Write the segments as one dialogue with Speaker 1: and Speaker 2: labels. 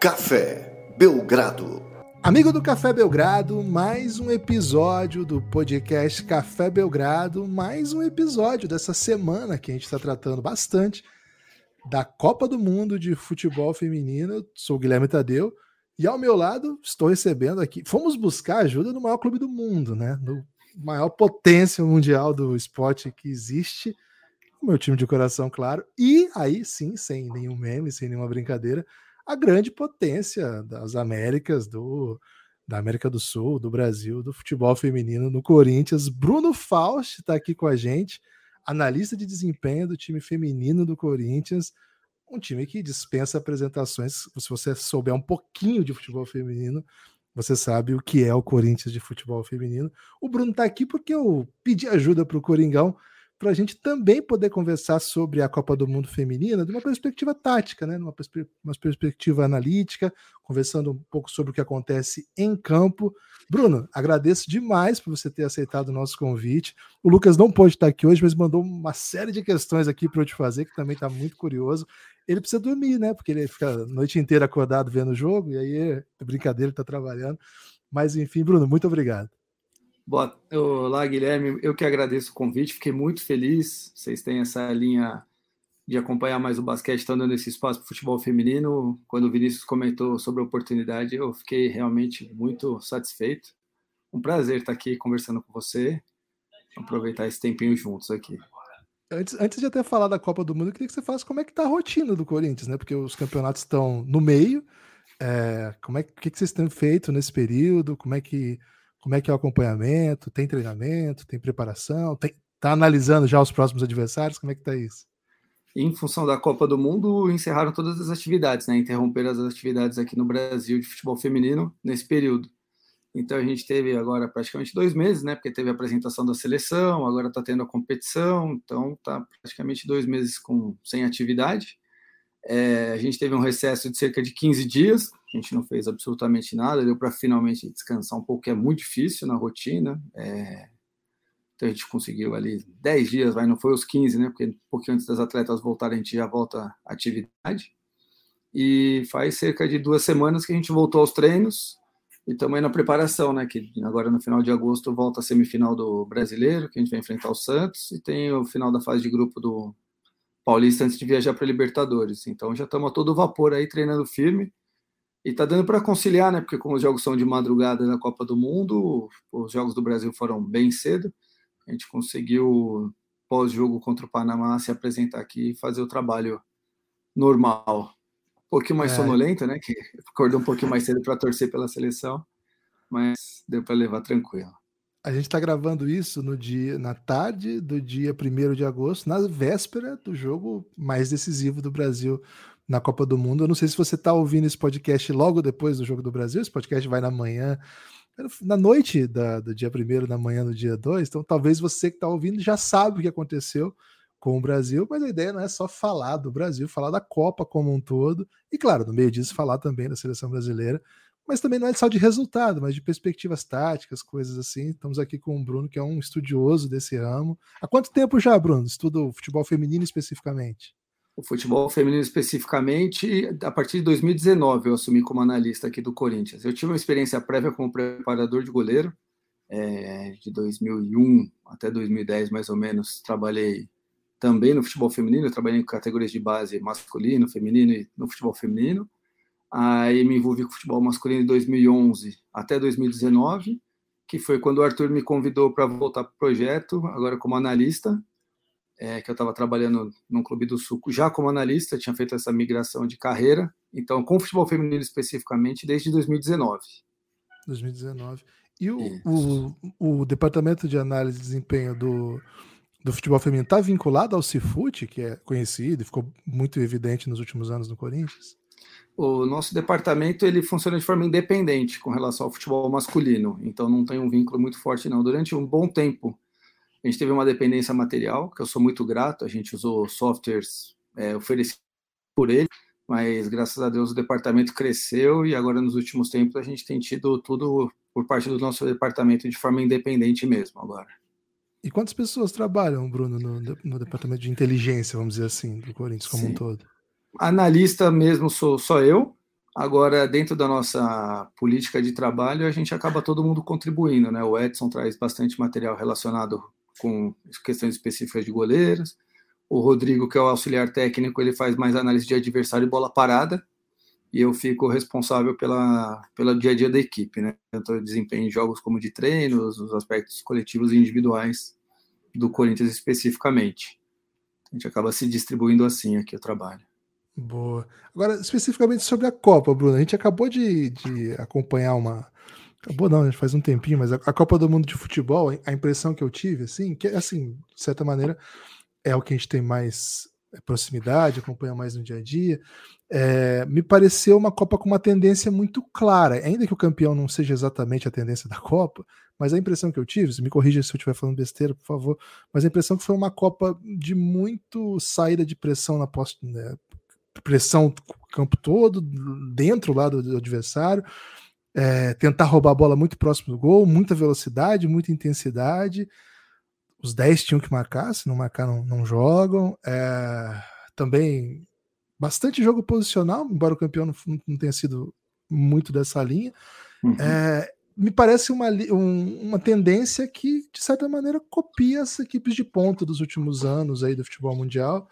Speaker 1: Café Belgrado.
Speaker 2: Amigo do Café Belgrado, mais um episódio do podcast Café Belgrado, mais um episódio dessa semana que a gente está tratando bastante da Copa do Mundo de Futebol Feminino. Eu sou o Guilherme Tadeu e ao meu lado estou recebendo aqui. Fomos buscar ajuda no maior clube do mundo, né? No maior potência mundial do esporte que existe. O meu time de coração, claro. E aí sim, sem nenhum meme, sem nenhuma brincadeira, a grande potência das Américas, do, da América do Sul, do Brasil, do futebol feminino no Corinthians. Bruno Faust está aqui com a gente, analista de desempenho do time feminino do Corinthians. Um time que dispensa apresentações. Se você souber um pouquinho de futebol feminino, você sabe o que é o Corinthians de futebol feminino. O Bruno está aqui porque eu pedi ajuda para o Coringão para a gente também poder conversar sobre a Copa do Mundo Feminina de uma perspectiva tática, né? Uma, perspe uma perspectiva analítica, conversando um pouco sobre o que acontece em campo. Bruno, agradeço demais por você ter aceitado o nosso convite. O Lucas não pôde estar aqui hoje, mas mandou uma série de questões aqui para eu te fazer, que também está muito curioso. Ele precisa dormir, né? Porque ele fica a noite inteira acordado vendo o jogo, e aí é brincadeira, ele está trabalhando. Mas enfim, Bruno, muito obrigado.
Speaker 3: Boa, olá, Guilherme. Eu que agradeço o convite, fiquei muito feliz. Vocês têm essa linha de acompanhar mais o basquete, estão dando esse espaço para o futebol feminino. Quando o Vinícius comentou sobre a oportunidade, eu fiquei realmente muito satisfeito. Um prazer estar aqui conversando com você. Aproveitar esse tempinho juntos aqui.
Speaker 2: Antes, antes de até falar da Copa do Mundo, eu queria que você falasse como é que está a rotina do Corinthians, né? Porque os campeonatos estão no meio. É, como é que, que vocês têm feito nesse período? Como é que como é que é o acompanhamento? Tem treinamento? Tem preparação? Tem, tá analisando já os próximos adversários? Como é que tá isso?
Speaker 3: Em função da Copa do Mundo, encerraram todas as atividades, né? Interromperam as atividades aqui no Brasil de futebol feminino nesse período. Então a gente teve agora praticamente dois meses, né? Porque teve a apresentação da seleção, agora está tendo a competição, então tá praticamente dois meses com sem atividade. É, a gente teve um recesso de cerca de 15 dias, a gente não fez absolutamente nada, deu para finalmente descansar um pouco, que é muito difícil na rotina. É, então a gente conseguiu ali 10 dias, vai, não foi os 15, né? Porque um pouquinho antes das atletas voltarem, a gente já volta à atividade. E faz cerca de duas semanas que a gente voltou aos treinos e também na preparação, né? Que agora no final de agosto volta a semifinal do brasileiro, que a gente vai enfrentar o Santos, e tem o final da fase de grupo do Paulista antes de viajar para Libertadores. Então já estamos a todo vapor aí treinando firme. E tá dando para conciliar, né? Porque como os jogos são de madrugada na Copa do Mundo, os jogos do Brasil foram bem cedo. A gente conseguiu pós-jogo contra o Panamá se apresentar aqui e fazer o trabalho normal. Um pouquinho mais é. sonolento, né? Que acordou um pouquinho mais cedo para torcer pela seleção, mas deu para levar tranquilo.
Speaker 2: A gente está gravando isso no dia, na tarde do dia 1 de agosto, na véspera do jogo mais decisivo do Brasil na Copa do Mundo. Eu não sei se você está ouvindo esse podcast logo depois do jogo do Brasil. Esse podcast vai na manhã, na noite da, do dia 1 na manhã do dia 2. Então, talvez você que está ouvindo já sabe o que aconteceu com o Brasil, mas a ideia não é só falar do Brasil, falar da Copa como um todo. E, claro, no meio disso, falar também da seleção brasileira mas também não é só de resultado, mas de perspectivas táticas, coisas assim. Estamos aqui com o Bruno, que é um estudioso desse ramo. Há quanto tempo já, Bruno, estuda o futebol feminino especificamente?
Speaker 3: O futebol feminino especificamente, a partir de 2019 eu assumi como analista aqui do Corinthians. Eu tive uma experiência prévia como preparador de goleiro, é, de 2001 até 2010 mais ou menos, trabalhei também no futebol feminino, trabalhei em categorias de base masculino, feminino e no futebol feminino. Aí me envolvi com futebol masculino em 2011 até 2019, que foi quando o Arthur me convidou para voltar para o projeto, agora como analista, é, que eu estava trabalhando num clube do Sul, já como analista, tinha feito essa migração de carreira, então com futebol feminino especificamente, desde 2019.
Speaker 2: 2019. E o, o, o, departamento de análise de desempenho do, do futebol feminino está vinculado ao Cifute, que é conhecido e ficou muito evidente nos últimos anos no Corinthians?
Speaker 3: O nosso departamento ele funciona de forma independente com relação ao futebol masculino, então não tem um vínculo muito forte não. Durante um bom tempo a gente teve uma dependência material, que eu sou muito grato, a gente usou softwares é, oferecidos por ele, mas graças a Deus o departamento cresceu e agora nos últimos tempos a gente tem tido tudo por parte do nosso departamento de forma independente mesmo agora.
Speaker 2: E quantas pessoas trabalham, Bruno, no, no departamento de inteligência, vamos dizer assim, do Corinthians como Sim. um todo?
Speaker 3: Analista mesmo sou só eu. Agora, dentro da nossa política de trabalho, a gente acaba todo mundo contribuindo, né? O Edson traz bastante material relacionado com questões específicas de goleiros. O Rodrigo, que é o auxiliar técnico, ele faz mais análise de adversário e bola parada. E eu fico responsável pela, pelo dia a dia da equipe, né? Tanto desempenho em jogos como de treinos, os aspectos coletivos e individuais do Corinthians especificamente. A gente acaba se distribuindo assim aqui o trabalho.
Speaker 2: Boa. Agora, especificamente sobre a Copa, Bruno, a gente acabou de, de acompanhar uma. Acabou não, a gente faz um tempinho, mas a, a, Copa do Mundo de Futebol, a impressão que eu tive, assim, que assim, de certa maneira, é o que a gente tem mais proximidade, acompanha mais no dia a dia. É, me pareceu uma Copa com uma tendência muito clara, ainda que o campeão não seja exatamente a tendência da Copa, mas a impressão que eu tive, me corrija se eu estiver falando besteira, por favor, mas a impressão que foi uma Copa de muito saída de pressão na post, né, pressão o campo todo, dentro lá do, do adversário, é, tentar roubar a bola muito próximo do gol, muita velocidade, muita intensidade. Os 10 tinham que marcar, se não marcar, não, não jogam. É, também bastante jogo posicional, embora o campeão não, não tenha sido muito dessa linha. Uhum. É, me parece uma, um, uma tendência que, de certa maneira, copia as equipes de ponta dos últimos anos aí do futebol mundial.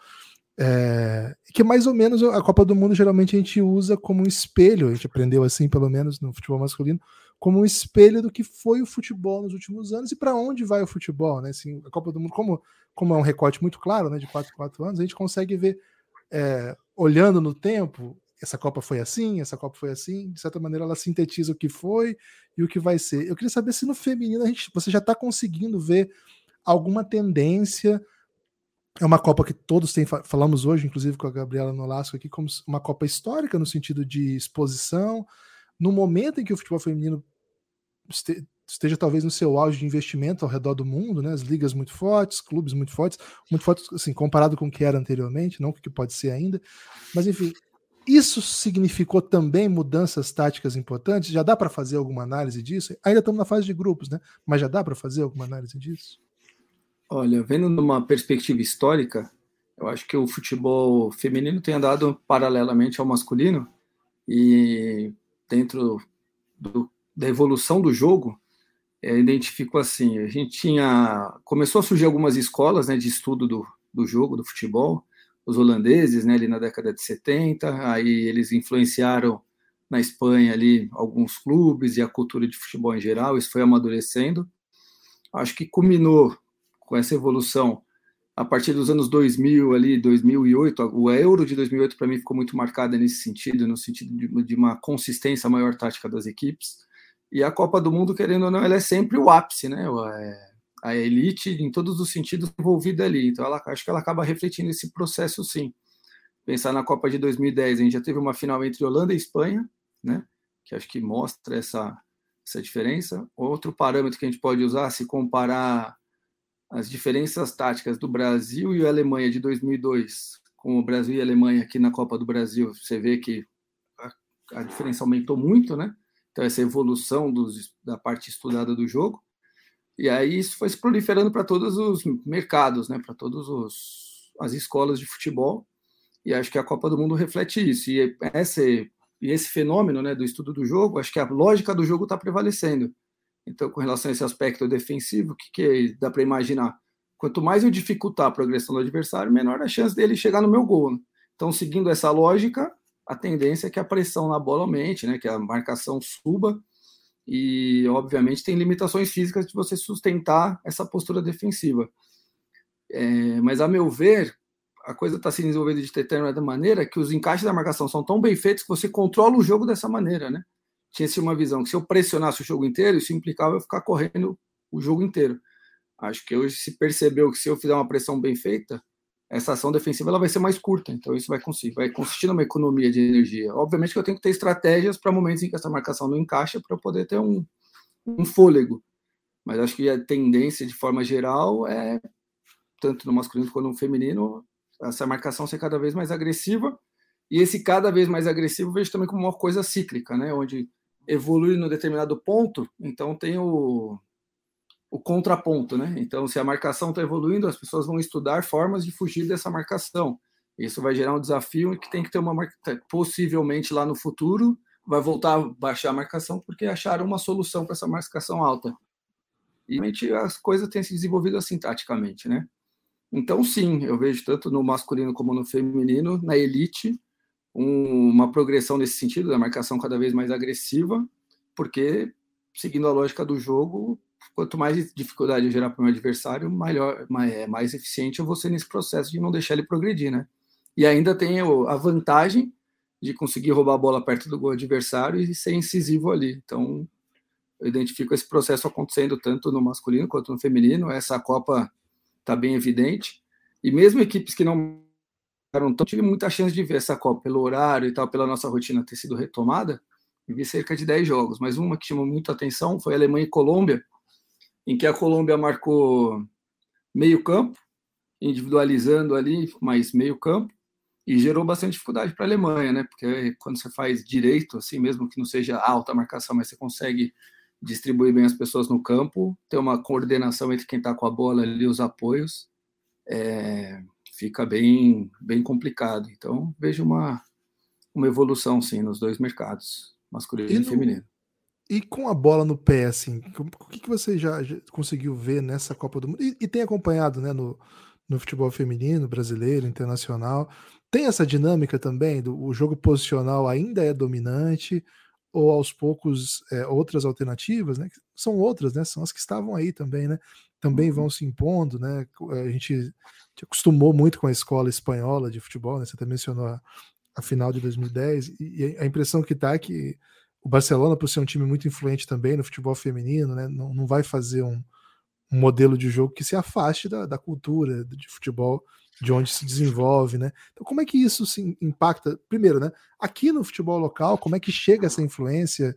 Speaker 2: É, que mais ou menos a Copa do Mundo geralmente a gente usa como um espelho, a gente aprendeu assim, pelo menos no futebol masculino, como um espelho do que foi o futebol nos últimos anos e para onde vai o futebol, né? Assim, a Copa do Mundo, como, como é um recorte muito claro, né, de 4 4 anos, a gente consegue ver, é, olhando no tempo, essa Copa foi assim, essa Copa foi assim, de certa maneira ela sintetiza o que foi e o que vai ser. Eu queria saber se no feminino a gente, você já está conseguindo ver alguma tendência é uma Copa que todos têm, falamos hoje, inclusive com a Gabriela Nolasco aqui, como uma Copa histórica no sentido de exposição, no momento em que o futebol feminino esteja talvez no seu auge de investimento ao redor do mundo, né? As ligas muito fortes, clubes muito fortes, muito fortes, assim, comparado com o que era anteriormente, não com o que pode ser ainda. Mas enfim, isso significou também mudanças táticas importantes? Já dá para fazer alguma análise disso? Ainda estamos na fase de grupos, né? Mas já dá para fazer alguma análise disso?
Speaker 3: Olha, vendo numa perspectiva histórica, eu acho que o futebol feminino tem andado paralelamente ao masculino e dentro do, da evolução do jogo, é, identifico assim, a gente tinha começou a surgir algumas escolas, né, de estudo do, do jogo, do futebol, os holandeses, né, ali na década de 70, aí eles influenciaram na Espanha ali alguns clubes e a cultura de futebol em geral, isso foi amadurecendo. Acho que culminou com essa evolução a partir dos anos 2000 ali 2008 o euro de 2008 para mim ficou muito marcada nesse sentido no sentido de, de, uma consistência maior tática das equipes. E a Copa do Mundo querendo ou não ela é sempre o ápice né? É, a elite em todos os sentidos envolvida ali. Então ela acho que ela acaba refletindo esse processo sim. Pensar na Copa de 2010 a gente já teve uma final entre Holanda e Espanha né? Que acho que mostra essa essa diferença. Outro parâmetro que a gente pode usar se comparar as diferenças táticas do Brasil e a Alemanha de 2002, com o Brasil e a Alemanha aqui na Copa do Brasil, você vê que a, a diferença aumentou muito, né? Então, essa evolução dos, da parte estudada do jogo. E aí isso foi se proliferando para todos os mercados, né? Para todas as escolas de futebol. E acho que a Copa do Mundo reflete isso. E esse, e esse fenômeno né, do estudo do jogo, acho que a lógica do jogo está prevalecendo. Então, com relação a esse aspecto defensivo, o que, que dá para imaginar? Quanto mais eu dificultar a progressão do adversário, menor a chance dele chegar no meu gol. Né? Então, seguindo essa lógica, a tendência é que a pressão na bola aumente, né? que a marcação suba, e obviamente tem limitações físicas de você sustentar essa postura defensiva. É, mas, a meu ver, a coisa está se desenvolvendo de determinada maneira que os encaixes da marcação são tão bem feitos que você controla o jogo dessa maneira, né? Tinha-se uma visão que se eu pressionasse o jogo inteiro, isso implicava eu ficar correndo o jogo inteiro. Acho que hoje se percebeu que se eu fizer uma pressão bem feita, essa ação defensiva ela vai ser mais curta, então isso vai conseguir, vai consistir numa economia de energia. Obviamente que eu tenho que ter estratégias para momentos em que essa marcação não encaixa para eu poder ter um, um fôlego. Mas acho que a tendência de forma geral é tanto no masculino quanto no feminino essa marcação ser cada vez mais agressiva e esse cada vez mais agressivo vejo também como uma coisa cíclica, né? Onde evolui no determinado ponto, então tem o, o contraponto, né? Então, se a marcação está evoluindo, as pessoas vão estudar formas de fugir dessa marcação. Isso vai gerar um desafio que tem que ter uma possivelmente lá no futuro vai voltar a baixar a marcação porque acharam uma solução para essa marcação alta. E realmente as coisas têm se desenvolvido assim taticamente, né? Então, sim, eu vejo tanto no masculino como no feminino, na elite, um, uma progressão nesse sentido, da marcação cada vez mais agressiva, porque, seguindo a lógica do jogo, quanto mais dificuldade eu gerar para o meu adversário, maior, mais, é, mais eficiente eu vou ser nesse processo de não deixar ele progredir, né? E ainda tem a vantagem de conseguir roubar a bola perto do gol adversário e ser incisivo ali. Então, eu identifico esse processo acontecendo tanto no masculino quanto no feminino. Essa Copa está bem evidente. E mesmo equipes que não eram tão, tive muita chance de ver essa Copa pelo horário e tal, pela nossa rotina ter sido retomada. E vi cerca de 10 jogos, mas uma que chamou muita atenção foi Alemanha e Colômbia, em que a Colômbia marcou meio campo, individualizando ali, mas meio campo, e gerou bastante dificuldade para a Alemanha, né? Porque quando você faz direito, assim, mesmo que não seja alta marcação, mas você consegue distribuir bem as pessoas no campo, ter uma coordenação entre quem está com a bola ali, os apoios, é, fica bem, bem complicado. Então, vejo uma, uma evolução, sim, nos dois mercados, masculino e, e feminino.
Speaker 2: E com a bola no pé, assim, o que, que você já, já conseguiu ver nessa Copa do Mundo? E, e tem acompanhado, né, no, no futebol feminino, brasileiro, internacional. Tem essa dinâmica também do o jogo posicional ainda é dominante ou aos poucos é, outras alternativas, né? São outras, né? São as que estavam aí também, né? Também vão uhum. se impondo, né? A gente, gente acostumou muito com a escola espanhola de futebol, né? Você até mencionou a, a final de 2010 e a impressão que tá é que o Barcelona, por ser um time muito influente também no futebol feminino, né? Não, não vai fazer um, um modelo de jogo que se afaste da, da cultura de futebol de onde se desenvolve, né? Então, como é que isso se impacta? Primeiro, né? Aqui no futebol local, como é que chega essa influência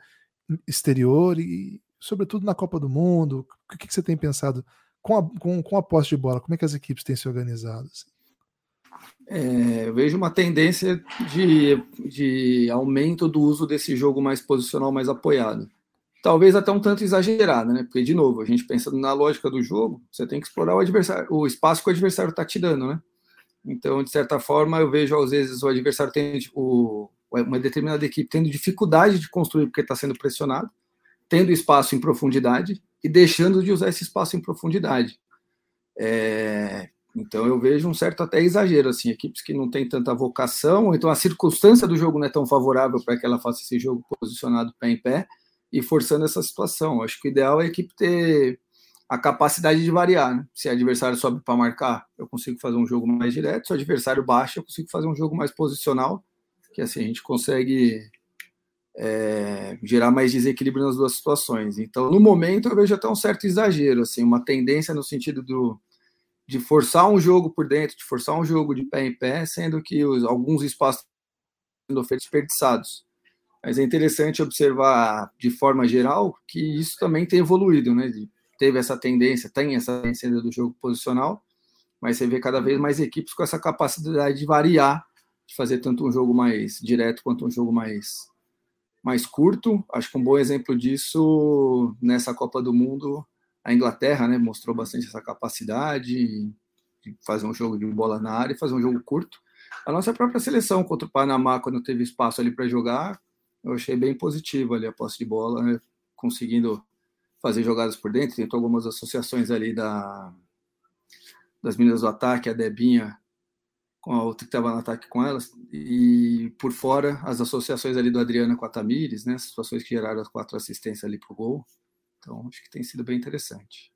Speaker 2: exterior e, sobretudo, na Copa do Mundo? O que, que você tem pensado com a, com, com a posse de bola? Como é que as equipes têm se organizado? Assim?
Speaker 3: É, eu vejo uma tendência de, de aumento do uso desse jogo mais posicional, mais apoiado talvez até um tanto exagerada, né? Porque, de novo, a gente pensando na lógica do jogo, você tem que explorar o adversário, o espaço que o adversário está te dando, né? Então, de certa forma, eu vejo às vezes o adversário tem o, uma determinada equipe tendo dificuldade de construir porque está sendo pressionado, tendo espaço em profundidade e deixando de usar esse espaço em profundidade. É, então eu vejo um certo até exagero, assim, equipes que não têm tanta vocação, então a circunstância do jogo não é tão favorável para que ela faça esse jogo posicionado pé em pé, e forçando essa situação. Acho que o ideal é a equipe ter a capacidade de variar. Né? Se o adversário sobe para marcar, eu consigo fazer um jogo mais direto. Se o adversário baixa, eu consigo fazer um jogo mais posicional, que assim a gente consegue é, gerar mais desequilíbrio nas duas situações. Então, no momento, eu vejo até um certo exagero, assim, uma tendência no sentido do de forçar um jogo por dentro, de forçar um jogo de pé em pé, sendo que os, alguns espaços sendo desperdiçados. Mas é interessante observar, de forma geral, que isso também tem evoluído, né? Teve essa tendência, tem essa tendência do jogo posicional, mas você vê cada vez mais equipes com essa capacidade de variar, de fazer tanto um jogo mais direto quanto um jogo mais, mais curto. Acho que um bom exemplo disso nessa Copa do Mundo, a Inglaterra, né? Mostrou bastante essa capacidade de fazer um jogo de bola na área e fazer um jogo curto. A nossa própria seleção contra o Panamá, quando teve espaço ali para jogar, eu achei bem positivo ali a posse de bola, né? conseguindo fazer jogadas por dentro. Tentou algumas associações ali da, das meninas do ataque, a Debinha com a outra que estava no ataque com elas, e por fora as associações ali do Adriana com a Tamires, né? Situações que geraram as quatro assistências ali para o gol. Então acho que tem sido bem interessante.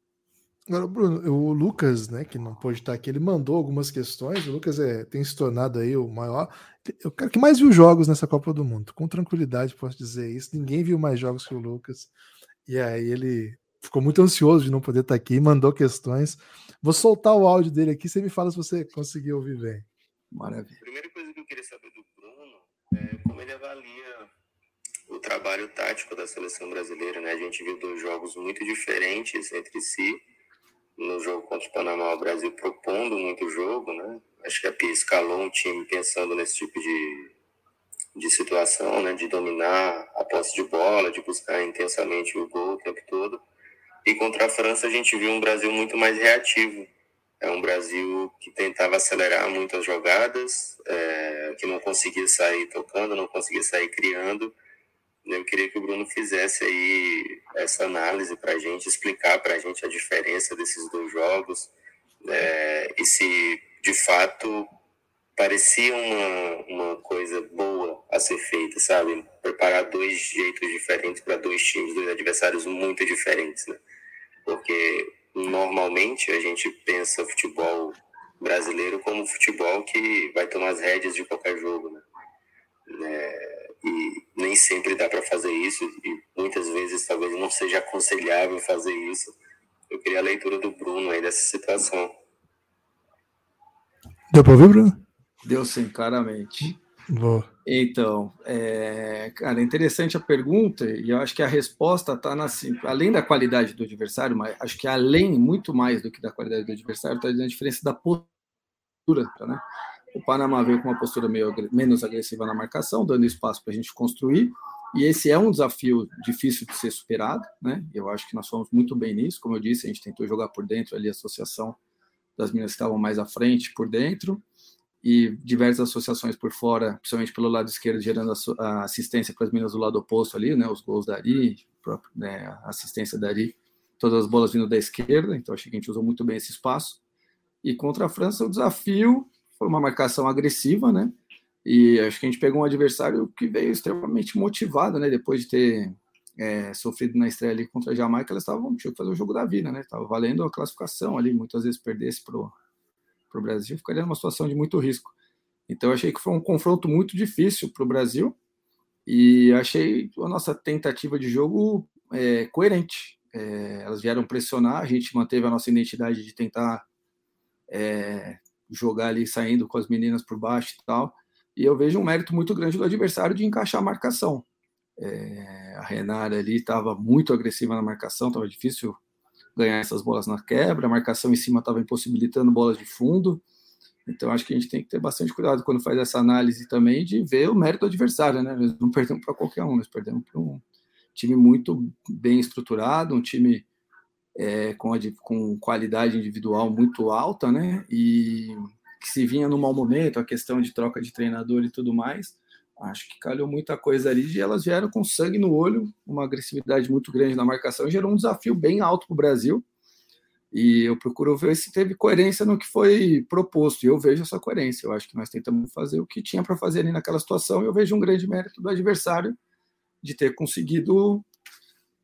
Speaker 2: Agora, Bruno, o Lucas, né, que não pôde estar aqui, ele mandou algumas questões. O Lucas é, tem se tornado aí o maior. O cara que mais viu jogos nessa Copa do Mundo. Com tranquilidade posso dizer isso. Ninguém viu mais jogos que o Lucas. E aí ele ficou muito ansioso de não poder estar aqui, mandou questões. Vou soltar o áudio dele aqui. Você me fala se você conseguiu ouvir bem.
Speaker 4: Maravilha. A primeira coisa que eu queria saber do Bruno é como ele avalia o trabalho tático da seleção brasileira. Né? A gente viu dois jogos muito diferentes entre si no jogo contra o Panamá, o Brasil propondo muito jogo, né? Acho que a Pia escalou um time pensando nesse tipo de, de situação, né? De dominar a posse de bola, de buscar intensamente o gol o tempo todo. E contra a França a gente viu um Brasil muito mais reativo, É um Brasil que tentava acelerar muitas jogadas, é, que não conseguia sair tocando, não conseguia sair criando. Eu queria que o Bruno fizesse aí essa análise para a gente, explicar para a gente a diferença desses dois jogos é, e se de fato parecia uma, uma coisa boa a ser feita, sabe? Preparar dois jeitos diferentes para dois times, dois adversários muito diferentes, né? Porque normalmente a gente pensa futebol brasileiro como futebol que vai tomar as rédeas de qualquer jogo, né? É, e nem sempre dá para fazer isso e muitas vezes talvez não seja aconselhável fazer isso. Eu queria a leitura do Bruno aí dessa situação.
Speaker 2: Deu para ouvir, Bruno?
Speaker 3: Deu sim, claramente.
Speaker 2: Vou.
Speaker 3: Então, é, cara, é interessante a pergunta, e eu acho que a resposta está na. Além da qualidade do adversário, mas acho que além, muito mais do que da qualidade do adversário, está a diferença da postura. Né? O Panamá veio com uma postura meio, menos agressiva na marcação, dando espaço para a gente construir, e esse é um desafio difícil de ser superado. Né? Eu acho que nós fomos muito bem nisso, como eu disse, a gente tentou jogar por dentro ali a associação das minas que estavam mais à frente por dentro e diversas associações por fora, principalmente pelo lado esquerdo, gerando a assistência para as minas do lado oposto ali, né, os gols da Ari, próprio, né, a assistência da Ari, todas as bolas vindo da esquerda, então acho que a gente usou muito bem esse espaço. E contra a França, o desafio foi uma marcação agressiva, né, e acho que a gente pegou um adversário que veio extremamente motivado, né, depois de ter é, sofrido na estreia ali contra a Jamaica, elas estavam, tinham que fazer o jogo da vida, né, estava valendo a classificação ali, muitas vezes perdesse pro para o Brasil, ficaria numa situação de muito risco. Então, achei que foi um confronto muito difícil para o Brasil e achei a nossa tentativa de jogo é, coerente. É, elas vieram pressionar, a gente manteve a nossa identidade de tentar é, jogar ali saindo com as meninas por baixo e tal. E eu vejo um mérito muito grande do adversário de encaixar a marcação. É, a Renata ali estava muito agressiva na marcação, estava difícil ganhar essas bolas na quebra, a marcação em cima estava impossibilitando bolas de fundo. Então acho que a gente tem que ter bastante cuidado quando faz essa análise também de ver o mérito do adversário, né? Nós não perdemos para qualquer um, nós perdemos para um time muito bem estruturado, um time é, com, a, com qualidade individual muito alta, né? E que se vinha no mau momento, a questão de troca de treinador e tudo mais acho que calhou muita coisa ali e elas vieram com sangue no olho, uma agressividade muito grande na marcação, gerou um desafio bem alto para o Brasil. E eu procuro ver se teve coerência no que foi proposto. E eu vejo essa coerência. Eu acho que nós tentamos fazer o que tinha para fazer ali naquela situação. E eu vejo um grande mérito do adversário de ter conseguido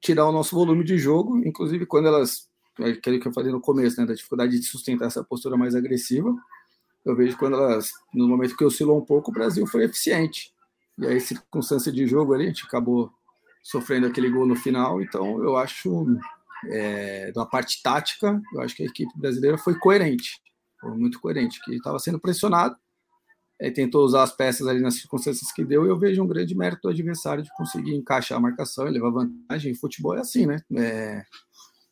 Speaker 3: tirar o nosso volume de jogo, inclusive quando elas, aquilo que eu falei no começo, né, da dificuldade de sustentar essa postura mais agressiva. Eu vejo quando elas, no momento que oscilou um pouco, o Brasil foi eficiente e aí, circunstância de jogo ali, a gente acabou sofrendo aquele gol no final. Então, eu acho, é, da parte tática, eu acho que a equipe brasileira foi coerente, foi muito coerente, que estava sendo pressionado, é, tentou usar as peças ali nas circunstâncias que deu, e eu vejo um grande mérito do adversário de conseguir encaixar a marcação e levar vantagem. Futebol é assim, né? É,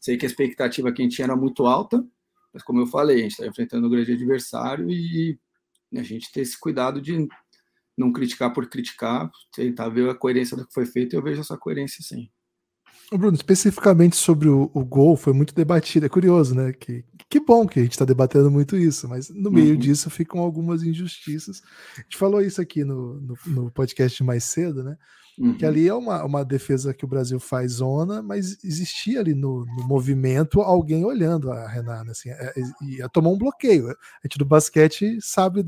Speaker 3: sei que a expectativa que a gente tinha era muito alta, mas como eu falei, a gente está enfrentando um grande adversário e a gente ter esse cuidado de não criticar por criticar, tentar ver a coerência do que foi feito, eu vejo essa coerência sim.
Speaker 2: Bruno, especificamente sobre o, o, gol, foi muito debatido. É curioso, né? Que, que bom que a gente está debatendo muito isso, mas no meio uhum. disso ficam algumas injustiças. A gente falou isso aqui no, no, no podcast mais cedo, né? Uhum. Que ali é uma, uma defesa que o Brasil faz zona, mas existia ali no, no movimento alguém olhando a Renata, assim, é, é, e tomou um bloqueio. A gente do basquete sabe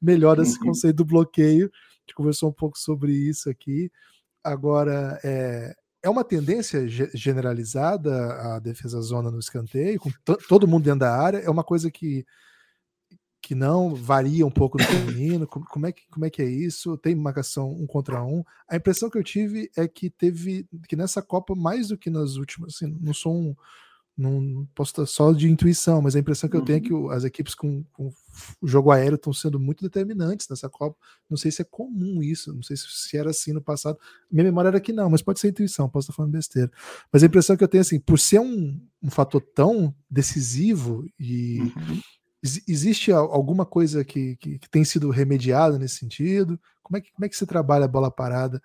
Speaker 2: melhor esse uhum. conceito do bloqueio. A gente conversou um pouco sobre isso aqui. Agora, é, é uma tendência generalizada a defesa zona no escanteio, com todo mundo dentro da área, é uma coisa que que não varia um pouco no feminino? Como, é que, como é que é isso? Tem marcação um contra um? A impressão que eu tive é que teve que nessa Copa, mais do que nas últimas, assim, não sou um. Não posso estar só de intuição, mas a impressão que eu tenho é que uhum. as equipes com, com o jogo aéreo estão sendo muito determinantes nessa Copa. Não sei se é comum isso, não sei se era assim no passado. Minha memória era que não, mas pode ser intuição, posso estar falando besteira. Mas a impressão que eu tenho assim, por ser um, um fator tão decisivo e, uhum existe alguma coisa que, que, que, tem sido remediada nesse sentido? Como é, que, como é que você trabalha a bola parada?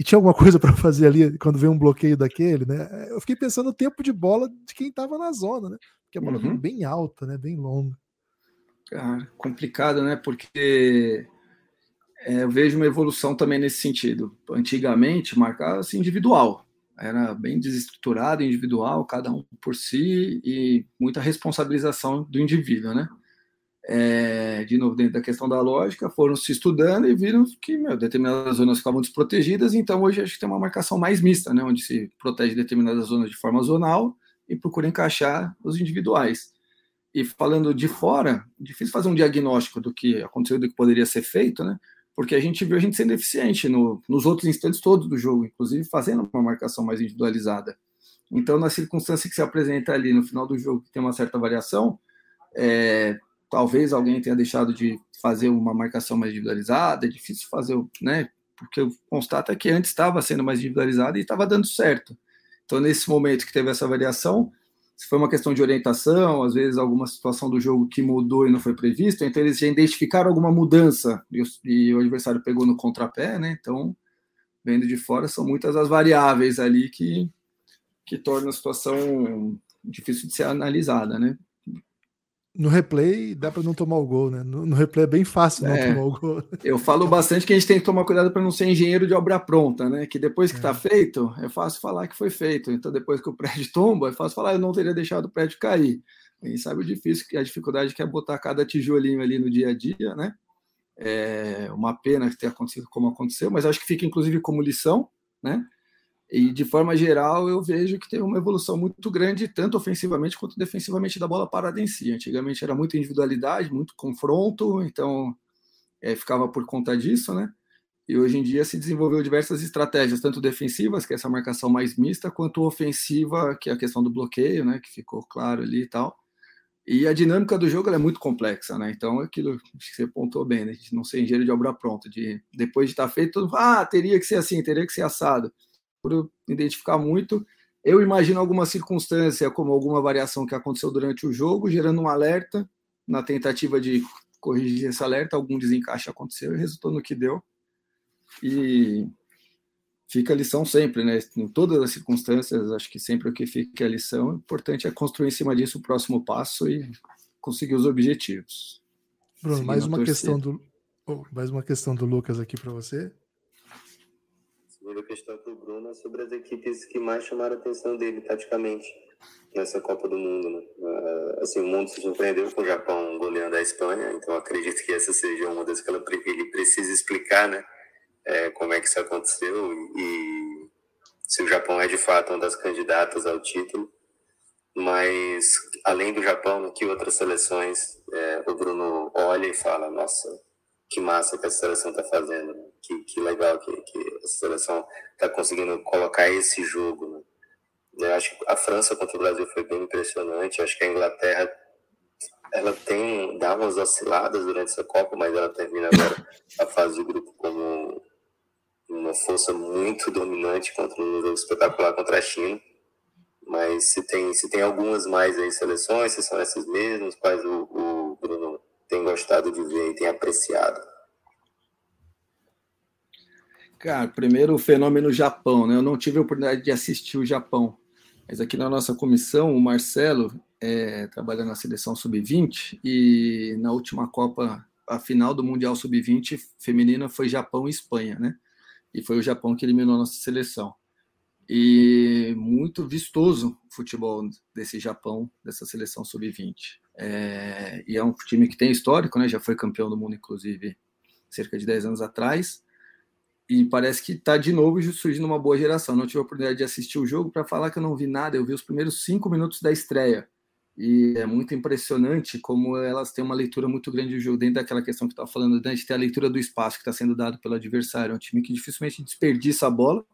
Speaker 2: E tinha alguma coisa para fazer ali quando vem um bloqueio daquele, né? Eu fiquei pensando no tempo de bola de quem estava na zona, né? que a bola uhum. bem alta, né? Bem longa.
Speaker 3: Cara, complicado, né? Porque é, eu vejo uma evolução também nesse sentido. Antigamente, marcava-se individual. Era bem desestruturado, individual, cada um por si, e muita responsabilização do indivíduo, né? É, de novo, dentro da questão da lógica, foram se estudando e viram que meu, determinadas zonas ficavam desprotegidas, então hoje acho que tem uma marcação mais mista, né, onde se protege determinadas zonas de forma zonal e procura encaixar os individuais. E falando de fora, difícil fazer um diagnóstico do que aconteceu, do que poderia ser feito, né? Porque a gente viu a gente sendo eficiente no, nos outros instantes todos do jogo, inclusive fazendo uma marcação mais individualizada. Então, na circunstância que se apresenta ali no final do jogo, que tem uma certa variação, é, talvez alguém tenha deixado de fazer uma marcação mais individualizada, é difícil fazer, né? Porque o constato é que antes estava sendo mais individualizada e estava dando certo. Então, nesse momento que teve essa variação, se foi uma questão de orientação, às vezes alguma situação do jogo que mudou e não foi previsto, então eles já identificaram alguma mudança e o, e o adversário pegou no contrapé, né? Então, vendo de fora, são muitas as variáveis ali que, que tornam a situação difícil de ser analisada, né?
Speaker 2: No replay dá para não tomar o gol, né? No, no replay é bem fácil não é, tomar o gol.
Speaker 3: Eu falo bastante que a gente tem que tomar cuidado para não ser engenheiro de obra pronta, né? Que depois que está é. feito, é fácil falar que foi feito. Então, depois que o prédio tomba, é fácil falar, eu não teria deixado o prédio cair. A gente sabe o difícil, que a dificuldade que é botar cada tijolinho ali no dia a dia, né? É uma pena que tenha acontecido como aconteceu, mas acho que fica inclusive como lição, né? E de forma geral, eu vejo que tem uma evolução muito grande, tanto ofensivamente quanto defensivamente da bola parada em si. Antigamente era muita individualidade, muito confronto, então é, ficava por conta disso, né? E hoje em dia se desenvolveu diversas estratégias, tanto defensivas, que é essa marcação mais mista, quanto ofensiva, que é a questão do bloqueio, né? Que ficou claro ali e tal. E a dinâmica do jogo é muito complexa, né? Então, aquilo que você pontuou bem, né? A gente não ser engenheiro de obra pronta, de depois de estar feito, ah, teria que ser assim, teria que ser assado por identificar muito. Eu imagino alguma circunstância, como alguma variação que aconteceu durante o jogo, gerando um alerta. Na tentativa de corrigir esse alerta, algum desencaixe aconteceu e resultou no que deu. E fica a lição sempre, né? Em todas as circunstâncias, acho que sempre o que fica é a lição. O importante é construir em cima disso o próximo passo e conseguir os objetivos.
Speaker 2: Bruno, mais uma questão do oh, mais uma questão do Lucas aqui para você
Speaker 4: segunda questão para o Bruno é sobre as equipes que mais chamaram a atenção dele taticamente nessa Copa do Mundo. Né? Ah, assim, o mundo se surpreendeu com o Japão goleando a Espanha, então acredito que essa seja uma das que ele precisa explicar, né? É, como é que isso aconteceu e se o Japão é de fato uma das candidatas ao título. Mas, além do Japão, que outras seleções é, o Bruno olha e fala: nossa, que massa que a seleção está fazendo, né? que, que legal que, que a seleção está conseguindo colocar esse jogo. Né? Eu acho que a França contra o Brasil foi bem impressionante. acho que a Inglaterra ela tem dá umas osciladas durante essa Copa, mas ela termina agora a fase do grupo como uma força muito dominante contra um jogo espetacular contra a China. Mas se tem se tem algumas mais aí seleções, se são essas mesmas, quais o, o tem gostado de ver e tem apreciado?
Speaker 3: Cara, primeiro o fenômeno Japão, né? Eu não tive a oportunidade de assistir o Japão, mas aqui na nossa comissão, o Marcelo é, trabalha na seleção sub-20 e na última Copa, a final do Mundial sub-20 feminina foi Japão e Espanha, né? E foi o Japão que eliminou a nossa seleção. E muito vistoso o futebol desse Japão, dessa seleção sub-20. É, e é um time que tem histórico, né? Já foi campeão do mundo, inclusive, cerca de 10 anos atrás. E parece que está de novo surgindo uma boa geração. Não tive a oportunidade de assistir o jogo para falar que eu não vi nada. Eu vi os primeiros cinco minutos da estreia. E é muito impressionante como elas têm uma leitura muito grande do jogo, dentro daquela questão que estava falando antes, ter a leitura do espaço que está sendo dado pelo adversário. É um time que dificilmente desperdiça a bola.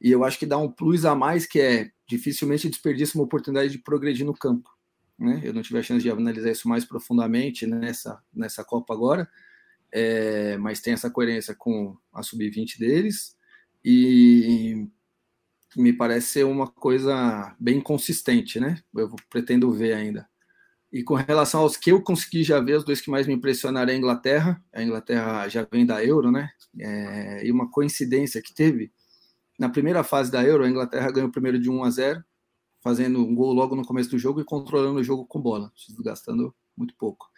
Speaker 3: E eu acho que dá um plus a mais, que é dificilmente desperdiça uma oportunidade de progredir no campo né? Eu não tive a chance de analisar isso mais profundamente nessa, nessa Copa agora, é, mas tem essa coerência com a sub-20 deles e me parece ser uma coisa bem consistente, né? Eu pretendo ver ainda. E com relação aos que eu consegui já ver, os dois que mais me impressionaram é a Inglaterra. A Inglaterra já vem da Euro, né? É, e uma coincidência que teve, na primeira fase da Euro, a Inglaterra ganhou primeiro de 1 a 0 fazendo um gol logo no começo do jogo e controlando o jogo com bola, gastando muito pouco.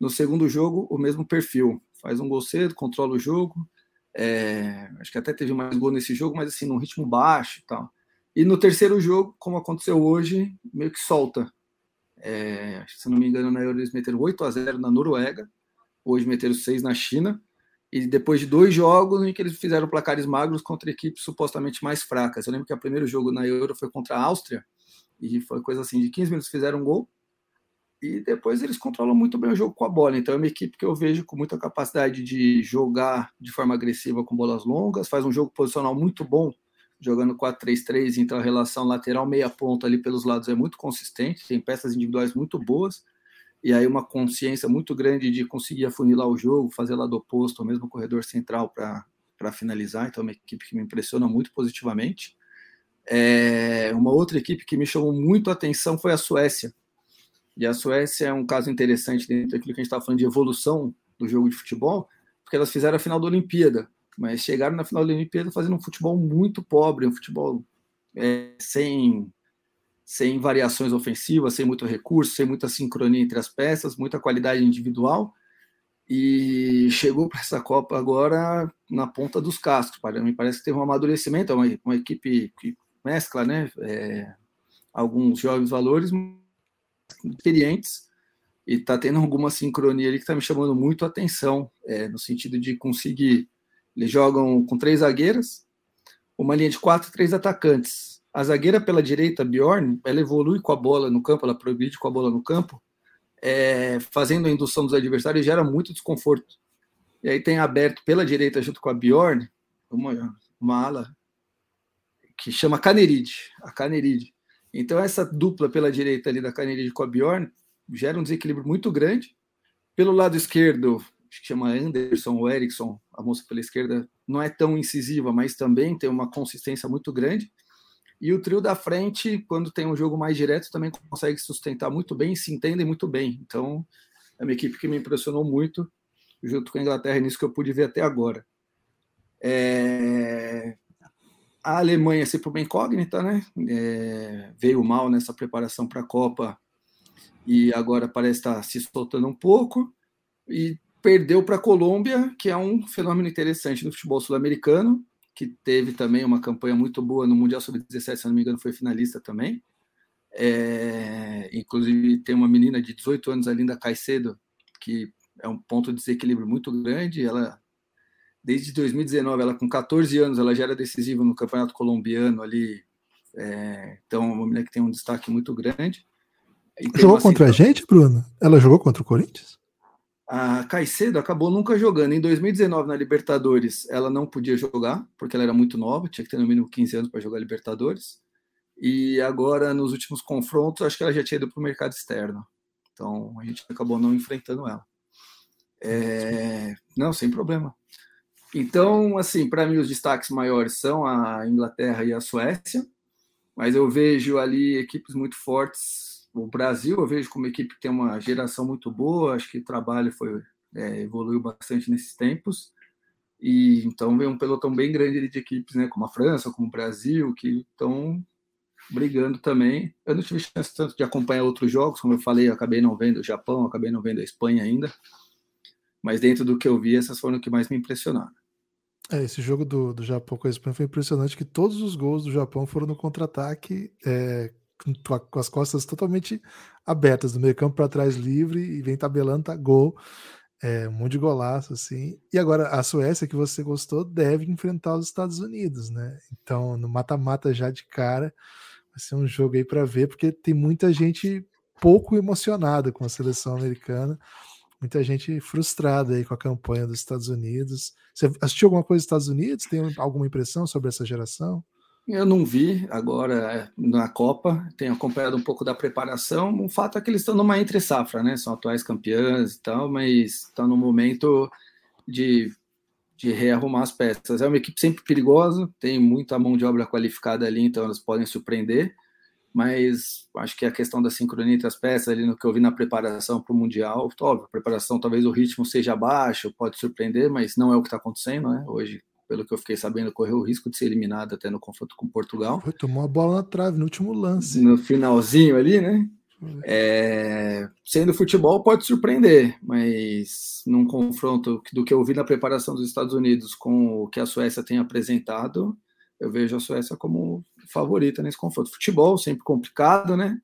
Speaker 3: No segundo jogo, o mesmo perfil, faz um gol cedo, controla o jogo, é, acho que até teve mais gol nesse jogo, mas assim, num ritmo baixo e tal. E no terceiro jogo, como aconteceu hoje, meio que solta. É, se não me engano, na Euro eles meteram 8 a 0 na Noruega, hoje meteram 6 na China, e depois de dois jogos em que eles fizeram placares magros contra equipes supostamente mais fracas. Eu lembro que o primeiro jogo na Euro foi contra a Áustria, e foi coisa assim, de 15 minutos fizeram um gol, e depois eles controlam muito bem o jogo com a bola. Então é uma equipe que eu vejo com muita capacidade de jogar de forma agressiva com bolas longas, faz um jogo posicional muito bom, jogando 4-3-3, então a relação lateral meia ponta ali pelos lados é muito consistente, tem peças individuais muito boas, e aí uma consciência muito grande de conseguir afunilar o jogo, fazer lado oposto, ou mesmo corredor central para finalizar, então é uma equipe que me impressiona muito positivamente. É, uma outra equipe que me chamou muito a atenção foi a Suécia, e a Suécia é um caso interessante dentro daquilo que a gente estava falando de evolução do jogo de futebol, porque elas fizeram a final da Olimpíada, mas chegaram na final da Olimpíada fazendo um futebol muito pobre, um futebol é, sem, sem variações ofensivas, sem muito recurso, sem muita sincronia entre as peças, muita qualidade individual. E chegou para essa Copa agora na ponta dos cascos. Mim, parece que teve um amadurecimento, é uma, uma equipe que mescla né, é, alguns jovens valores, experientes e está tendo alguma sincronia ali que está me chamando muito a atenção, é, no sentido de conseguir. Eles jogam com três zagueiras, uma linha de quatro, três atacantes. A zagueira pela direita, Bjorn, ela evolui com a bola no campo, ela progride com a bola no campo, é, fazendo a indução dos adversários gera muito desconforto. E aí tem aberto pela direita, junto com a Bjorn, uma, uma ala que chama Caneride, a Caneride. Então, essa dupla pela direita ali da Canelli com a Bjorn gera um desequilíbrio muito grande. Pelo lado esquerdo, acho que chama Anderson ou Eriksson, a moça pela esquerda, não é tão incisiva, mas também tem uma consistência muito grande. E o trio da frente, quando tem um jogo mais direto, também consegue sustentar muito bem e se entendem muito bem. Então, é uma equipe que me impressionou muito, junto com a Inglaterra, nisso que eu pude ver até agora. É... A Alemanha é sempre uma incógnita, né? É, veio mal nessa preparação para a Copa e agora parece estar se soltando um pouco. E perdeu para a Colômbia, que é um fenômeno interessante no futebol sul-americano, que teve também uma campanha muito boa no Mundial Sub-17, se não me engano, foi finalista também. É, inclusive tem uma menina de 18 anos, a Linda Caicedo, que é um ponto de desequilíbrio muito grande. Ela desde 2019, ela com 14 anos, ela já era decisiva no campeonato colombiano ali. É, então, uma mulher que tem um destaque muito grande.
Speaker 2: Jogou contra a gente, Bruno? Ela jogou contra o Corinthians?
Speaker 3: A Caicedo acabou nunca jogando. Em 2019, na Libertadores, ela não podia jogar, porque ela era muito nova, tinha que ter no mínimo 15 anos para jogar Libertadores. E agora, nos últimos confrontos, acho que ela já tinha ido para o mercado externo. Então, a gente acabou não enfrentando ela. É... Não, sem problema. Então, assim, para mim os destaques maiores são a Inglaterra e a Suécia, mas eu vejo ali equipes muito fortes. O Brasil eu vejo como equipe que tem uma geração muito boa, acho que o trabalho foi é, evoluiu bastante nesses tempos. E então vem um pelotão bem grande de equipes, né, como a França, como o Brasil, que estão brigando também. Eu não tive chance tanto de acompanhar outros jogos, como eu falei, eu acabei não vendo o Japão, acabei não vendo a Espanha ainda. Mas dentro do que eu vi, essas foram o que mais me impressionaram.
Speaker 2: É, esse jogo do, do Japão com a Espanha foi impressionante que todos os gols do Japão foram no contra-ataque, é, com as costas totalmente abertas, do meio campo para trás livre, e vem tabelando, tá gol. É, um monte de golaço, assim. E agora, a Suécia, que você gostou, deve enfrentar os Estados Unidos, né? Então, no mata-mata já de cara, vai ser um jogo aí para ver, porque tem muita gente pouco emocionada com a seleção americana muita gente frustrada aí com a campanha dos Estados Unidos. Você assistiu alguma coisa dos Estados Unidos? Tem alguma impressão sobre essa geração?
Speaker 3: Eu não vi agora é, na Copa, tenho acompanhado um pouco da preparação. O fato é que eles estão numa entre-safra, né? São atuais campeãs e tal, mas estão no momento de, de rearrumar as peças. É uma equipe sempre perigosa, tem muita mão de obra qualificada ali, então elas podem surpreender mas acho que a questão da sincronia entre as peças, ali no que eu vi na preparação para o Mundial, óbvio, a preparação talvez o ritmo seja baixo, pode surpreender, mas não é o que está acontecendo, né? Hoje pelo que eu fiquei sabendo, correu o risco de ser eliminado até no confronto com Portugal.
Speaker 2: Foi, tomou a bola na trave no último lance.
Speaker 3: No finalzinho ali, né? É, sendo futebol pode surpreender, mas num confronto do que eu vi na preparação dos Estados Unidos com o que a Suécia tem apresentado, eu vejo a Suécia como favorita nesse confronto. Futebol sempre complicado, né?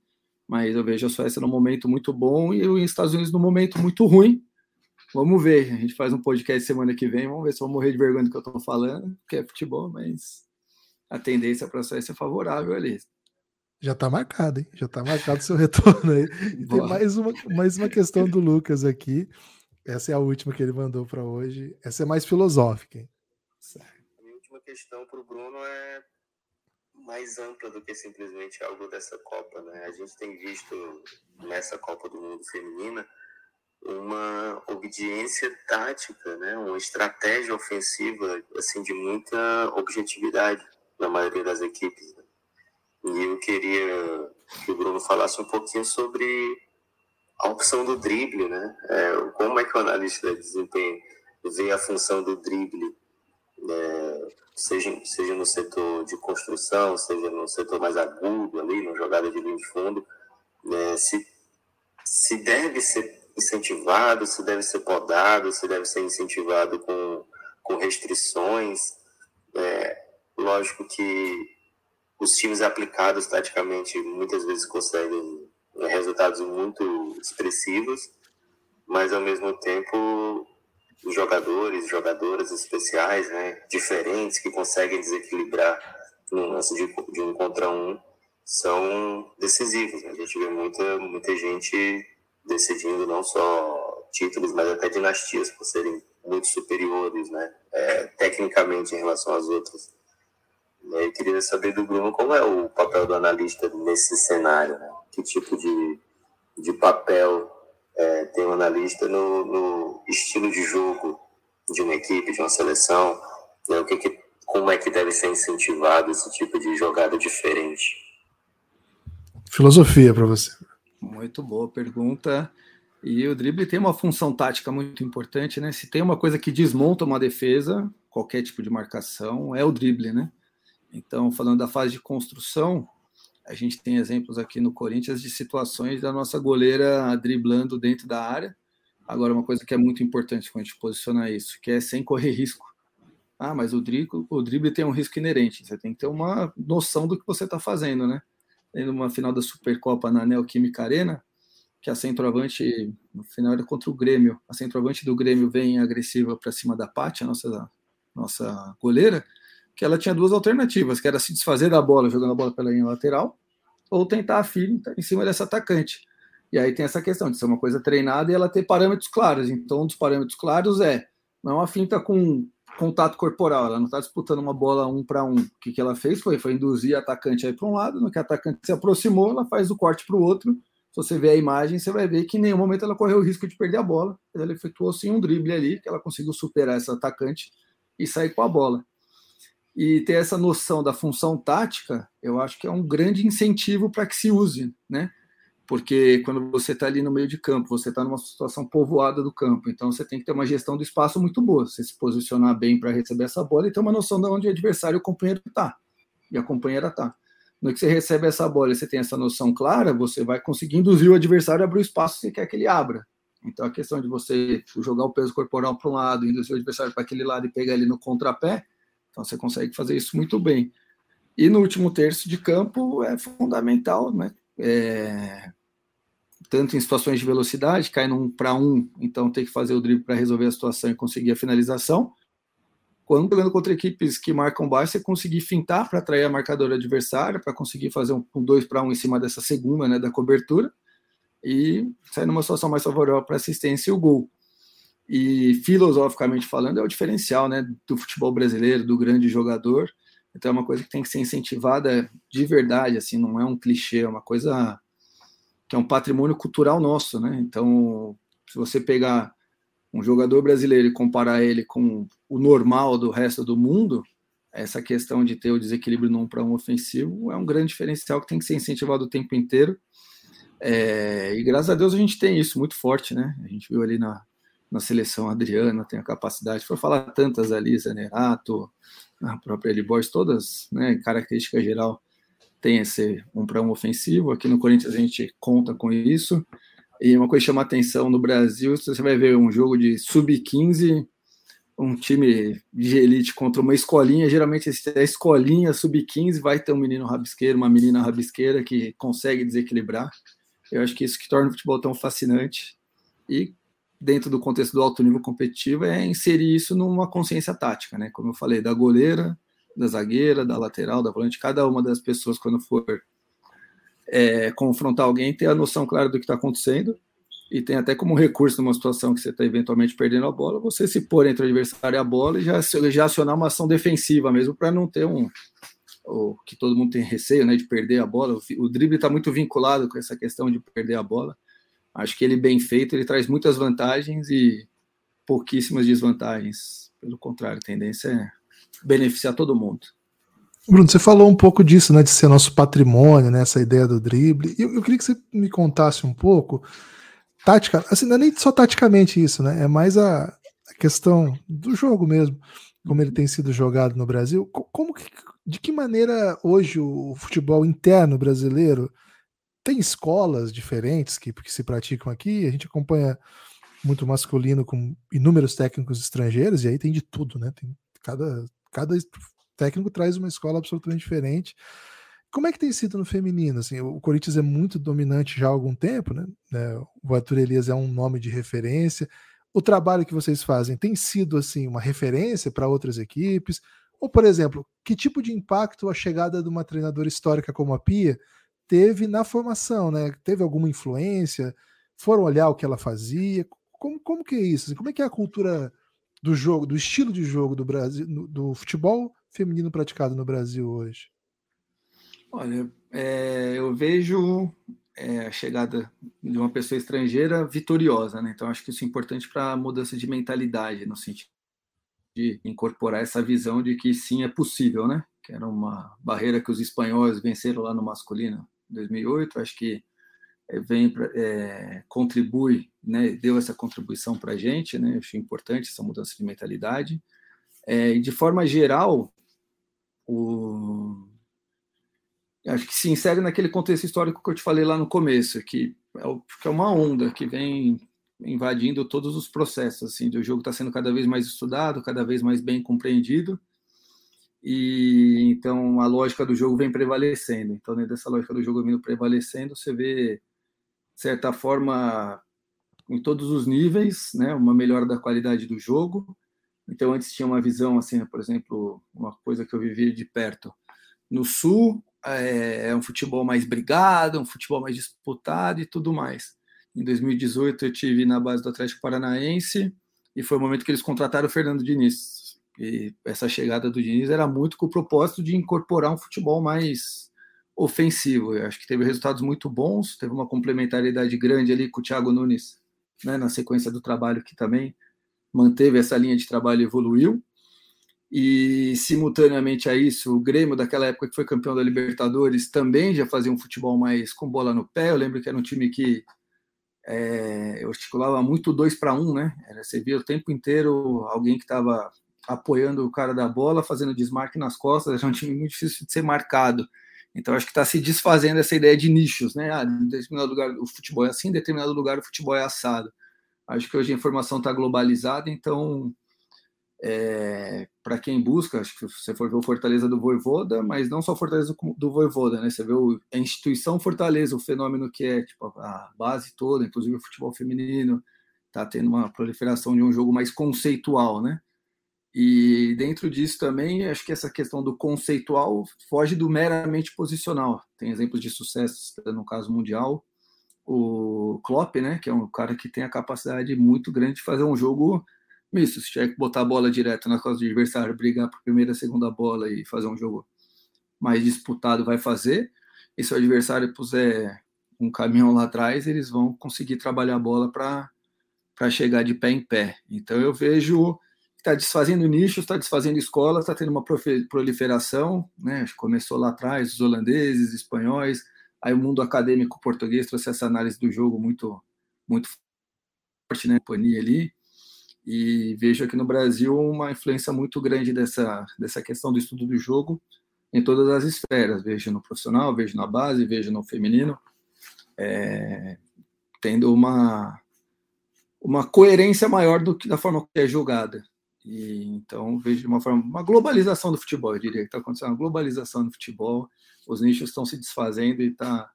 Speaker 3: Mas eu vejo a Suécia num momento muito bom e os Estados Unidos num momento muito ruim. Vamos ver, a gente faz um podcast semana que vem, vamos ver se eu vou morrer de vergonha do que eu estou falando, que é futebol, mas a tendência para a Suécia é favorável ali.
Speaker 2: Já está marcado, hein? Já está marcado o seu retorno aí. E tem mais uma, mais uma questão do Lucas aqui. Essa é a última que ele mandou para hoje. Essa é mais filosófica, hein?
Speaker 4: Última questão para o Bruno é mais ampla do que simplesmente algo dessa Copa, né? A gente tem visto nessa Copa do Mundo feminina uma obediência tática, né? Uma estratégia ofensiva assim de muita objetividade na maioria das equipes. Né? E eu queria que o Bruno falasse um pouquinho sobre a opção do drible, né? É, como é que o analista de desempenho vê a função do drible, né? Seja, seja no setor de construção, seja no setor mais agudo ali, na jogada de linha de fundo, né? se, se deve ser incentivado, se deve ser podado, se deve ser incentivado com, com restrições. É, lógico que os times aplicados taticamente muitas vezes conseguem né, resultados muito expressivos, mas ao mesmo tempo os jogadores, jogadoras especiais, né, diferentes, que conseguem desequilibrar no lance de, de, um contra um, são decisivos. Né? A gente vê muita, muita gente decidindo não só títulos, mas até dinastias por serem muito superiores, né, é, tecnicamente em relação às outras. Eu queria saber do Bruno como é o papel do analista nesse cenário, né? Que tipo de, de papel é, tem o analista no, no, estilo de jogo de uma equipe, de uma seleção? Né? O que, que como é que deve ser incentivado esse tipo de jogada diferente?
Speaker 2: Filosofia para você.
Speaker 3: Muito boa pergunta. E o drible tem uma função tática muito importante, né? Se tem uma coisa que desmonta uma defesa, qualquer tipo de marcação, é o drible, né? Então, falando da fase de construção, a gente tem exemplos aqui no Corinthians de situações da nossa goleira driblando dentro da área. Agora, uma coisa que é muito importante quando a gente posiciona isso, que é sem correr risco. Ah, mas o drible, o drible tem um risco inerente. Você tem que ter uma noção do que você está fazendo, né? Tem uma final da Supercopa na Neoquímica Arena, que a centroavante, no final era contra o Grêmio, a centroavante do Grêmio vem agressiva para cima da Paty, a nossa, nossa goleira, que ela tinha duas alternativas, que era se desfazer da bola jogando a bola pela linha lateral, ou tentar a finta em cima dessa atacante. E aí tem essa questão de ser uma coisa treinada e ela ter parâmetros claros. Então, um dos parâmetros claros é não é uma finta com contato corporal, ela não está disputando uma bola um para um. O que, que ela fez foi, foi induzir a atacante aí para um lado, no que a atacante se aproximou, ela faz o corte para o outro. Se você ver a imagem, você vai ver que em nenhum momento ela correu o risco de perder a bola. Ela efetuou sim um drible ali, que ela conseguiu superar essa atacante e sair com a bola e ter essa noção da função tática, eu acho que é um grande incentivo para que se use, né? Porque quando você está ali no meio de campo, você está numa situação povoada do campo, então você tem que ter uma gestão do espaço muito boa, você se posicionar bem para receber essa bola e ter uma noção de onde o adversário o companheiro está, e a companheira está. No que você recebe essa bola você tem essa noção clara, você vai conseguir induzir o adversário a abrir o espaço que você quer que ele abra. Então a questão de você jogar o peso corporal para um lado, induzir o adversário para aquele lado e pegar ele no contrapé, então você consegue fazer isso muito bem. E no último terço de campo é fundamental, né? É, tanto em situações de velocidade, cai num para um, então tem que fazer o drible para resolver a situação e conseguir a finalização. Quando jogando contra equipes que marcam baixo, você conseguir fintar para atrair a marcadora adversária, para conseguir fazer um, um dois para um em cima dessa segunda, né, da cobertura, e sair numa situação mais favorável para assistência e o gol e filosoficamente falando é o diferencial né, do futebol brasileiro, do grande jogador. Então é uma coisa que tem que ser incentivada de verdade, assim, não é um clichê, é uma coisa que é um patrimônio cultural nosso, né? Então, se você pegar um jogador brasileiro e comparar ele com o normal do resto do mundo, essa questão de ter o desequilíbrio num para um ofensivo é um grande diferencial que tem que ser incentivado o tempo inteiro. É, e graças a Deus a gente tem isso muito forte, né? A gente viu ali na, na seleção, Adriana tem a capacidade, for falar tantas ali, Zanerato, a própria Eli todas, né, característica geral, tem esse um para um ofensivo. Aqui no Corinthians a gente conta com isso. E uma coisa que chama atenção no Brasil, você vai ver um jogo de sub-15, um time de elite contra uma escolinha, geralmente a escolinha sub-15 vai ter um menino rabisqueiro, uma menina rabisqueira que consegue desequilibrar. Eu acho que isso que torna o futebol tão fascinante. E dentro do contexto do alto nível competitivo é inserir isso numa consciência tática, né? Como eu falei, da goleira, da zagueira, da lateral, da volante, cada uma das pessoas quando for é, confrontar alguém ter a noção clara do que está acontecendo e tem até como recurso numa situação que você está eventualmente perdendo a bola, você se pôr entre o adversário e a bola e já, já acionar uma ação defensiva mesmo para não ter um o que todo mundo tem receio, né, de perder a bola. O, o drible está muito vinculado com essa questão de perder a bola. Acho que ele bem feito, ele traz muitas vantagens e pouquíssimas desvantagens. Pelo contrário, a tendência é beneficiar todo mundo.
Speaker 2: Bruno, você falou um pouco disso, né, de ser nosso patrimônio, né, essa ideia do drible. Eu, eu queria que você me contasse um pouco, tática, assim, não é nem só taticamente isso, né, é mais a, a questão do jogo mesmo, como ele tem sido jogado no Brasil. Como que, de que maneira hoje o futebol interno brasileiro tem escolas diferentes que, que se praticam aqui? A gente acompanha muito masculino com inúmeros técnicos estrangeiros, e aí tem de tudo, né? Tem cada, cada técnico traz uma escola absolutamente diferente. Como é que tem sido no feminino? Assim, o Corinthians é muito dominante já há algum tempo, né? É, o Arthur Elias é um nome de referência. O trabalho que vocês fazem tem sido assim uma referência para outras equipes? Ou, por exemplo, que tipo de impacto a chegada de uma treinadora histórica como a Pia teve na formação, né? Teve alguma influência? Foram olhar o que ela fazia? Como, como que é isso? Como é que é a cultura do jogo, do estilo de jogo do Brasil, do futebol feminino praticado no Brasil hoje?
Speaker 3: Olha, é, eu vejo é, a chegada de uma pessoa estrangeira vitoriosa, né? Então acho que isso é importante para a mudança de mentalidade, no sentido de incorporar essa visão de que sim é possível, né? Que era uma barreira que os espanhóis venceram lá no masculino 2008. Acho que é, vem é, contribui, né? Deu essa contribuição para a gente, né? Acho importante essa mudança de mentalidade. É, de forma geral, o acho que se insere naquele contexto histórico que eu te falei lá no começo, que é, que é uma onda que vem invadindo todos os processos, assim, o jogo está sendo cada vez mais estudado, cada vez mais bem compreendido, e então a lógica do jogo vem prevalecendo. Então, dentro dessa lógica do jogo vindo prevalecendo, você vê, de certa forma, em todos os níveis, né, uma melhora da qualidade do jogo. Então, antes tinha uma visão, assim, por exemplo, uma coisa que eu vivi de perto. No Sul, é, é um futebol mais brigado, um futebol mais disputado e tudo mais. Em 2018 eu tive na base do Atlético Paranaense e foi o momento que eles contrataram o Fernando Diniz. E essa chegada do Diniz era muito com o propósito de incorporar um futebol mais ofensivo. Eu acho que teve resultados muito bons, teve uma complementaridade grande ali com o Thiago Nunes, né, na sequência do trabalho que também manteve essa linha de trabalho evoluiu. E simultaneamente a isso, o Grêmio daquela época que foi campeão da Libertadores também já fazia um futebol mais com bola no pé. Eu lembro que era um time que é, eu articulava muito dois para um, né? Era, você via o tempo inteiro alguém que estava apoiando o cara da bola, fazendo desmarque nas costas, era um time muito difícil de ser marcado. Então acho que está se desfazendo essa ideia de nichos, né? Ah, em determinado lugar o futebol é assim, em determinado lugar o futebol é assado. Acho que hoje a informação está globalizada, então é, para quem busca, acho que você for ver o Fortaleza do Voivoda, mas não só Fortaleza do Voivoda, né? Você vê o, a instituição Fortaleza, o fenômeno que é tipo, a base toda, inclusive o futebol feminino, está tendo uma proliferação de um jogo mais conceitual, né? E dentro disso também, acho que essa questão do conceitual foge do meramente posicional. Tem exemplos de sucesso, no caso mundial, o Klopp, né, que é um cara que tem a capacidade muito grande de fazer um jogo misto. Se tiver que botar a bola direto nas costas do adversário, brigar por primeira, segunda bola e fazer um jogo mais disputado, vai fazer. E se o adversário puser um caminhão lá atrás, eles vão conseguir trabalhar a bola para chegar de pé em pé. Então eu vejo está desfazendo nichos, está desfazendo escolas, está tendo uma proliferação, né? Começou lá atrás, os holandeses, espanhóis, aí o mundo acadêmico português trouxe essa análise do jogo muito, muito forte, né? Pania ali E vejo aqui no Brasil uma influência muito grande dessa, dessa questão do estudo do jogo em todas as esferas. Vejo no profissional, vejo na base, vejo no feminino, é, tendo uma, uma coerência maior do que da forma que é jogada. E, então vejo de uma forma uma globalização do futebol, eu diria que está acontecendo uma globalização do futebol, os nichos estão se desfazendo e está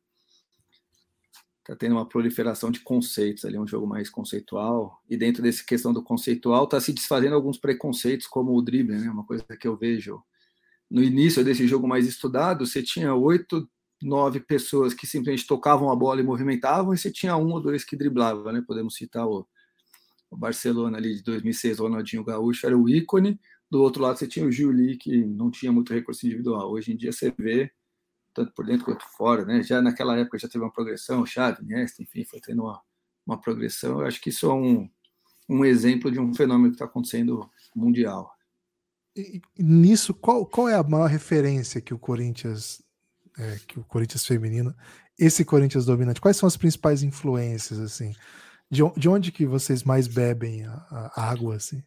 Speaker 3: tá tendo uma proliferação de conceitos ali, um jogo mais conceitual, e dentro dessa questão do conceitual está se desfazendo alguns preconceitos, como o drible, né? Uma coisa que eu vejo no início desse jogo mais estudado, você tinha oito, nove pessoas que simplesmente tocavam a bola e movimentavam, e você tinha um ou dois que driblavam, né? Podemos citar o, o Barcelona ali de 2006, o Ronaldinho Gaúcho era o ícone, do outro lado você tinha o Giuli, que não tinha muito recurso individual. Hoje em dia você vê tanto por dentro quanto fora, né? Já naquela época já teve uma progressão, Xavi, Iniesta, enfim, foi tendo uma, uma progressão. Eu acho que isso é um, um exemplo de um fenômeno que está acontecendo mundial.
Speaker 2: E, nisso, qual, qual é a maior referência que o Corinthians, é, que o Corinthians feminino, esse Corinthians dominante, quais são as principais influências, assim? De, de onde que vocês mais bebem a, a água, assim?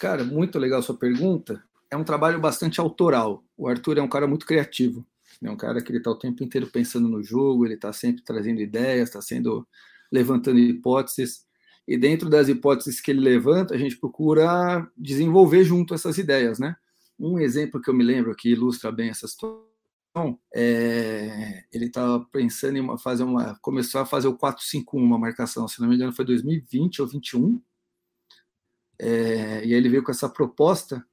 Speaker 3: Cara, muito legal sua pergunta. É um trabalho bastante autoral. O Arthur é um cara muito criativo. É um cara que ele está o tempo inteiro pensando no jogo, ele está sempre trazendo ideias, está sendo levantando hipóteses. E dentro das hipóteses que ele levanta, a gente procura desenvolver junto essas ideias, né? Um exemplo que eu me lembro que ilustra bem essa situação é, ele estava pensando em fazer uma, começou a fazer o 4-5-1, uma marcação, se não me engano foi 2020 ou 21, é, e aí ele veio com essa proposta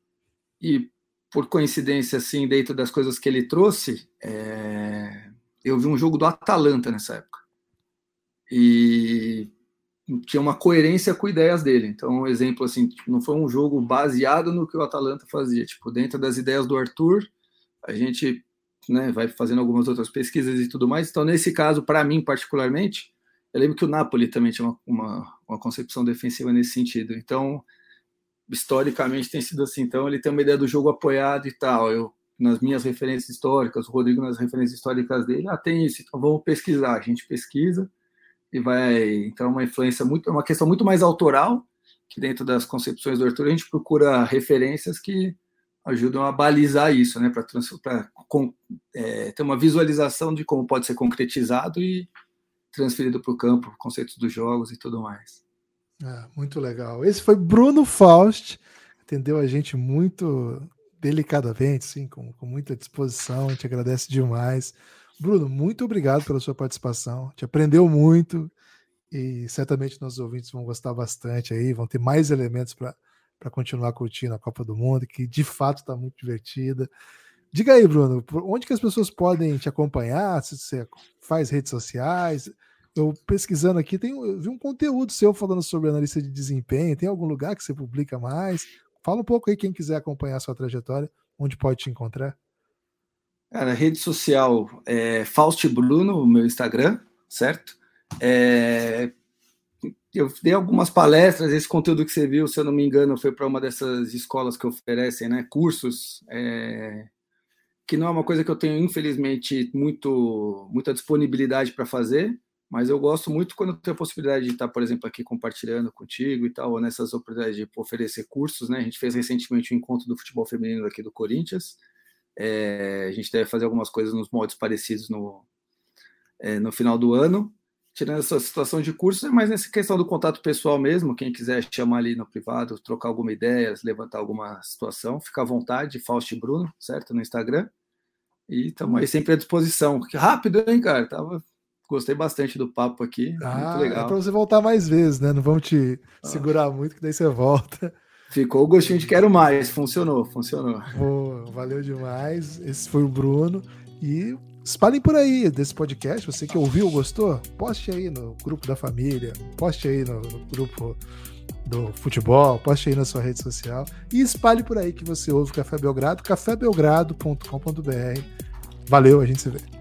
Speaker 3: e por coincidência, assim, dentro das coisas que ele trouxe, é... eu vi um jogo do Atalanta nessa época. E tinha uma coerência com ideias dele. Então, um exemplo assim, não foi um jogo baseado no que o Atalanta fazia. Tipo, dentro das ideias do Arthur, a gente né, vai fazendo algumas outras pesquisas e tudo mais. Então, nesse caso, para mim particularmente, eu lembro que o Napoli também tinha uma, uma, uma concepção defensiva nesse sentido. Então, historicamente tem sido assim. Então ele tem uma ideia do jogo apoiado e tal. Eu nas minhas referências históricas, o Rodrigo nas referências históricas dele, ah, tem isso, então vamos pesquisar. A gente pesquisa e vai. Então, é uma influência muito, é uma questão muito mais autoral, que dentro das concepções do Arthur a gente procura referências que ajudam a balizar isso, né, para é, ter uma visualização de como pode ser concretizado e transferido para o campo, conceitos dos jogos e tudo mais.
Speaker 2: É, muito legal. Esse foi Bruno Faust, atendeu a gente muito delicadamente, sim, com, com muita disposição. Gente agradece demais. Bruno, muito obrigado pela sua participação. Gente aprendeu muito e certamente nossos ouvintes vão gostar bastante aí, vão ter mais elementos para continuar curtindo a Copa do Mundo, que de fato está muito divertida. Diga aí, Bruno, onde que as pessoas podem te acompanhar? Se você faz redes sociais, eu pesquisando aqui, tem, vi um conteúdo seu falando sobre analista de desempenho. Tem algum lugar que você publica mais? Fala um pouco aí, quem quiser acompanhar a sua trajetória, onde pode te encontrar.
Speaker 3: Cara, rede social é Faust Bruno, meu Instagram, certo? É, eu dei algumas palestras, esse conteúdo que você viu, se eu não me engano, foi para uma dessas escolas que oferecem né, cursos, é, que não é uma coisa que eu tenho, infelizmente, muito, muita disponibilidade para fazer, mas eu gosto muito quando tenho a possibilidade de estar, por exemplo, aqui compartilhando contigo e tal, ou nessas oportunidades de oferecer cursos, né? A gente fez recentemente o um encontro do futebol feminino aqui do Corinthians. É, a gente deve fazer algumas coisas nos moldes parecidos no, é, no final do ano. Tirando essa situação de cursos, é mais nessa questão do contato pessoal mesmo. Quem quiser chamar ali no privado, trocar alguma ideia, levantar alguma situação, fica à vontade, Fausto Bruno, certo? No Instagram. E estamos aí sempre à disposição. Rápido, hein, cara? Tava Gostei bastante do papo aqui. Ah, muito é legal.
Speaker 2: É para você voltar mais vezes, né? Não vamos te ah. segurar muito, que daí você volta.
Speaker 3: Ficou o gostinho de quero mais. Funcionou, funcionou.
Speaker 2: Boa, valeu demais. Esse foi o Bruno. E espalhem por aí desse podcast. Você que ouviu, gostou? Poste aí no grupo da família, poste aí no, no grupo do futebol, poste aí na sua rede social e espalhe por aí que você ouve o Café Belgrado, cafébelgrado.com.br. Valeu, a gente se vê.